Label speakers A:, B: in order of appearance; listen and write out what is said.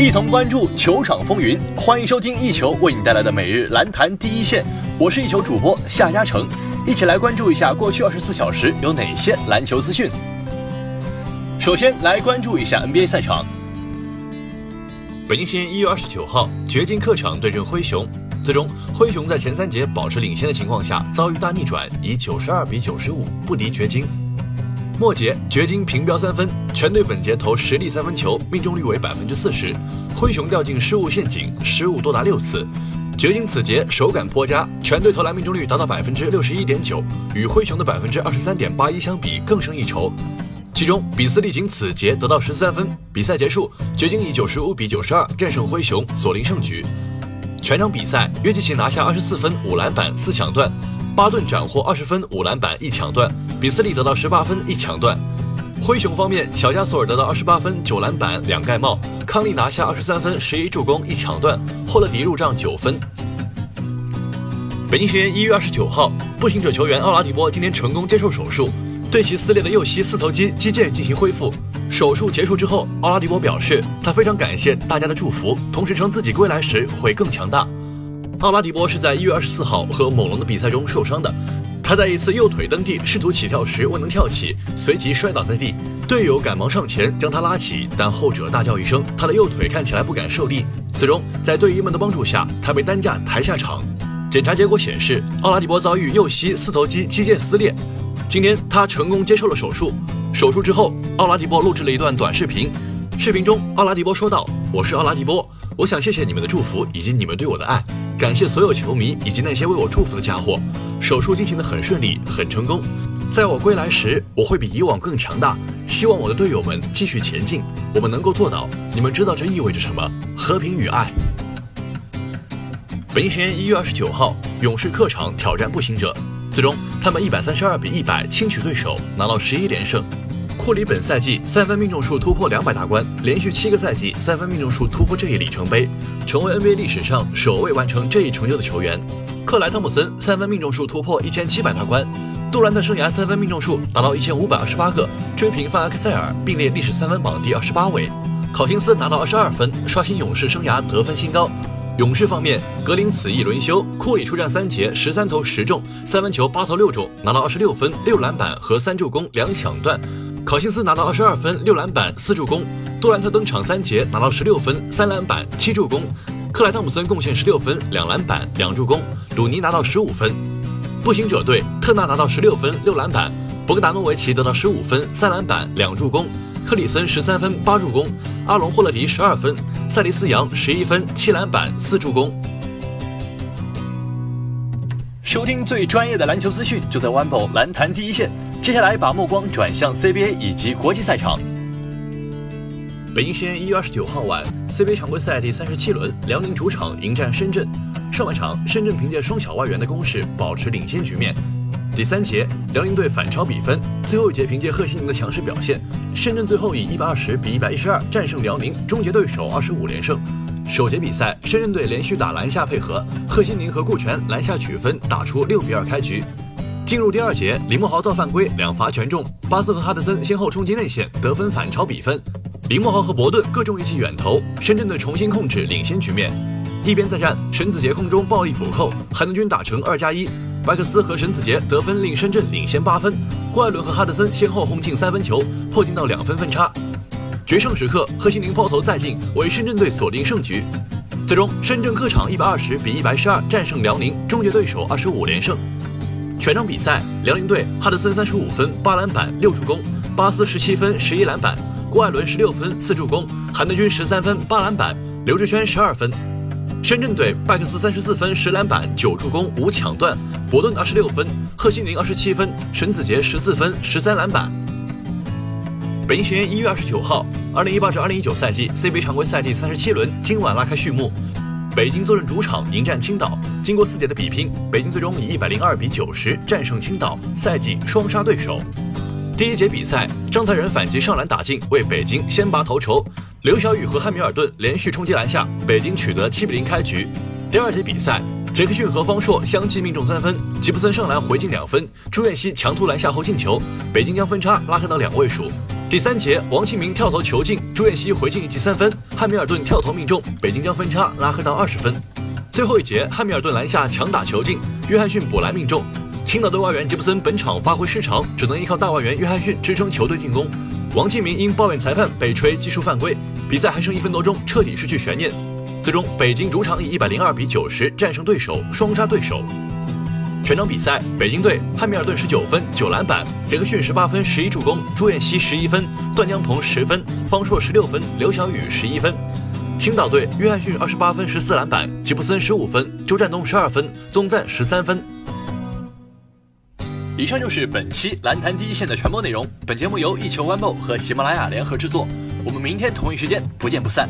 A: 一同关注球场风云，欢迎收听一球为你带来的每日篮坛第一线。我是一球主播夏嘉诚，一起来关注一下过去二十四小时有哪些篮球资讯。首先来关注一下 NBA 赛场。北京时间一月二十九号，掘金客场对阵灰熊，最终灰熊在前三节保持领先的情况下遭遇大逆转，以九十二比九十五不敌掘金。末节，掘金平标三分，全队本节投十粒三分球，命中率为百分之四十。灰熊掉进失误陷阱，失误多达六次。掘金此节手感颇佳，全队投篮命中率达到百分之六十一点九，与灰熊的百分之二十三点八一相比更胜一筹。其中，比斯利仅此节得到十三分。比赛结束，掘金以九十五比九十二战胜灰熊，锁定胜局。全场比赛，约基奇拿下二十四分、五篮板、四抢断。巴顿斩获二十分、五篮板、一抢断；比斯利得到十八分、一抢断。灰熊方面，小加索尔得到二十八分、九篮板、两盖帽；康利拿下二十三分、十一助攻、一抢断；霍勒迪入账九分。北京时间一月二十九号，步行者球员奥拉迪波今天成功接受手术，对其撕裂的右膝四头肌肌腱进行恢复。手术结束之后，奥拉迪波表示，他非常感谢大家的祝福，同时称自己归来时会更强大。奥拉迪波是在一月二十四号和猛龙的比赛中受伤的。他在一次右腿蹬地试图起跳时未能跳起，随即摔倒在地。队友赶忙上前将他拉起，但后者大叫一声，他的右腿看起来不敢受力。最终在队医们的帮助下，他被担架抬下场。检查结果显示，奥拉迪波遭遇右膝四头肌肌腱撕裂。今天他成功接受了手术。手术之后，奥拉迪波录制了一段短视频。视频中，奥拉迪波说道：“我是奥拉迪波，我想谢谢你们的祝福以及你们对我的爱。”感谢所有球迷以及那些为我祝福的家伙。手术进行的很顺利，很成功。在我归来时，我会比以往更强大。希望我的队友们继续前进，我们能够做到。你们知道这意味着什么？和平与爱。北京时间一月二十九号，勇士客场挑战步行者，最终他们一百三十二比一百轻取对手，拿到十一连胜。库里本赛季三分命中数突破两百大关，连续七个赛季三分命中数突破这一里程碑，成为 NBA 历史上首位完成这一成就的球员。克莱汤普森三分命中数突破一千七百大关，杜兰特生涯三分命中数达到一千五百二十八个，追平范阿克塞尔，并列历史三分榜第二十八位。考辛斯拿到二十二分，刷新勇士生涯得分新高。勇士方面，格林此役轮休，库里出战三节，十三投十中，三分球八投六中，拿到二十六分、六篮板和三助攻两抢断。考辛斯拿到二十二分、六篮板、四助攻；杜兰特登场三节，拿到十六分、三篮板、七助攻；克莱汤普森贡献十六分、两篮板、两助攻；鲁尼拿到十五分。步行者队，特纳拿到十六分、六篮板；博格达诺维奇得到十五分、三篮板、两助攻；克里森十三分、八助攻；阿隆霍勒迪十二分；塞利斯扬十一分、七篮板、四助攻。收听最专业的篮球资讯，就在 o n e b o 篮坛第一线。接下来把目光转向 CBA 以及国际赛场。北京时间一月二十九号晚，CBA 常规赛第三十七轮，辽宁主场迎战深圳。上半场，深圳凭借双小外援的攻势保持领先局面。第三节，辽宁队反超比分。最后一节，凭借贺新宁的强势表现，深圳最后以一百二十比一百一十二战胜辽宁，终结对手二十五连胜。首节比赛，深圳队连续打篮下配合，贺新宁和顾全篮下取分，打出六比二开局。进入第二节，李慕豪造犯规，两罚全中。巴斯和哈德森先后冲击内线，得分反超比分。李慕豪和伯顿各中一记远投，深圳队重新控制领先局面。一边再战，沈子杰空中暴力补扣，韩德君打成二加一。白克斯和沈子杰得分令深圳领先八分。郭艾伦和哈德森先后轰进三分球，破进到两分分差。决胜时刻，贺新宁抛投再进，为深圳队锁定胜局。最终，深圳客场一百二十比一百十二战胜辽宁，终结对手二十五连胜。全场比赛，辽宁队哈德森三十五分八篮板六助攻，巴斯十七分十一篮板，郭艾伦十六分四助攻，韩德君十三分八篮板，刘志轩十二分。深圳队拜克斯三十四分十篮板九助攻五抢断，伯顿二十六分，贺新宁二十七分，沈子杰十四分十三篮板。北京时间一月二十九号，二零一八至二零一九赛季 CBA 常规赛第三十七轮今晚拉开序幕。北京坐镇主场迎战青岛，经过四节的比拼，北京最终以一百零二比九十战胜青岛，赛季双杀对手。第一节比赛，张才仁反击上篮打进，为北京先拔头筹。刘晓宇和汉密尔顿连续冲击篮下，北京取得七比零开局。第二节比赛，杰克逊和方硕相继命中三分，吉布森上篮回进两分，朱彦西强突篮下后进球，北京将分差拉开到两位数。第三节，王庆明跳投球进，朱彦西回敬一记三分，汉密尔顿跳投命中，北京将分差拉开到二十分。最后一节，汉密尔顿篮下强打球进，约翰逊补篮命中。青岛队外援杰布森本场发挥失常，只能依靠大外援约翰逊支撑球队进攻。王庆明因抱怨裁判被吹技术犯规，比赛还剩一分多钟，彻底失去悬念。最终，北京主场以一百零二比九十战胜对手，双杀对手。全场比赛，北京队汉密尔顿十九分九篮板，杰克逊十八分十一助攻，朱彦西十一分，段江鹏十分，方硕十六分，刘晓宇十一分。青岛队约翰逊二十八分十四篮板，吉布森十五分，周占东十二分，宗赞十三分。以上就是本期篮坛第一线的全部内容。本节目由一球 One 和喜马拉雅联合制作。我们明天同一时间不见不散。